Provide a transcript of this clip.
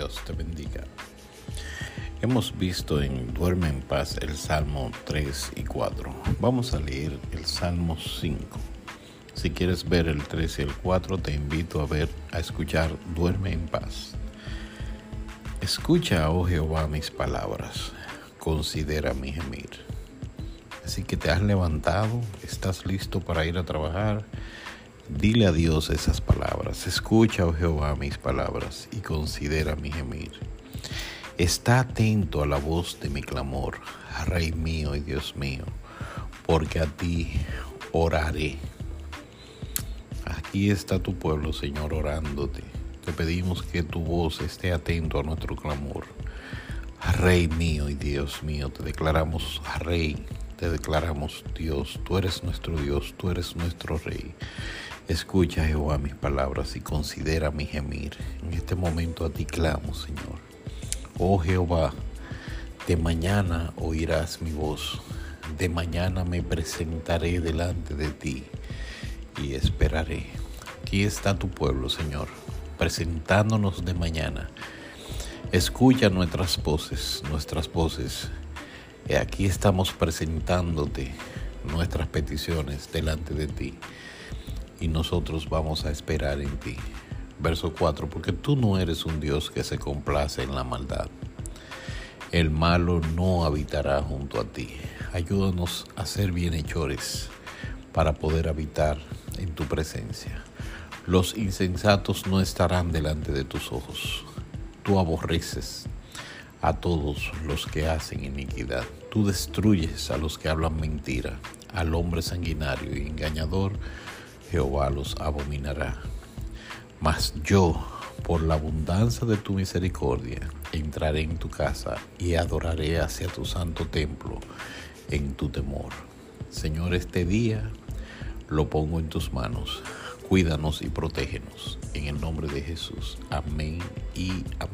Dios te bendiga. Hemos visto en Duerme en paz el Salmo 3 y 4. Vamos a leer el Salmo 5. Si quieres ver el 3 y el 4, te invito a ver, a escuchar Duerme en paz. Escucha, oh Jehová, mis palabras. Considera mi gemir. Así que te has levantado, estás listo para ir a trabajar Dile a Dios esas palabras. Escucha, oh Jehová, mis palabras y considera mi gemir. Está atento a la voz de mi clamor, Rey mío y Dios mío, porque a ti oraré. Aquí está tu pueblo, Señor, orándote. Te pedimos que tu voz esté atento a nuestro clamor. Rey mío y Dios mío, te declaramos Rey, te declaramos Dios. Tú eres nuestro Dios, tú eres nuestro Rey. Escucha, Jehová, mis palabras y considera mi gemir. En este momento a ti clamo, Señor. Oh Jehová, de mañana oirás mi voz. De mañana me presentaré delante de ti y esperaré. Aquí está tu pueblo, Señor, presentándonos de mañana. Escucha nuestras voces, nuestras voces. Aquí estamos presentándote nuestras peticiones delante de ti y nosotros vamos a esperar en ti. Verso 4, porque tú no eres un Dios que se complace en la maldad. El malo no habitará junto a ti. Ayúdanos a ser bienhechores para poder habitar en tu presencia. Los insensatos no estarán delante de tus ojos. Tú aborreces a todos los que hacen iniquidad. Tú destruyes a los que hablan mentira, al hombre sanguinario y engañador Jehová los abominará. Mas yo, por la abundancia de tu misericordia, entraré en tu casa y adoraré hacia tu santo templo en tu temor. Señor, este día lo pongo en tus manos. Cuídanos y protégenos. En el nombre de Jesús. Amén y amén.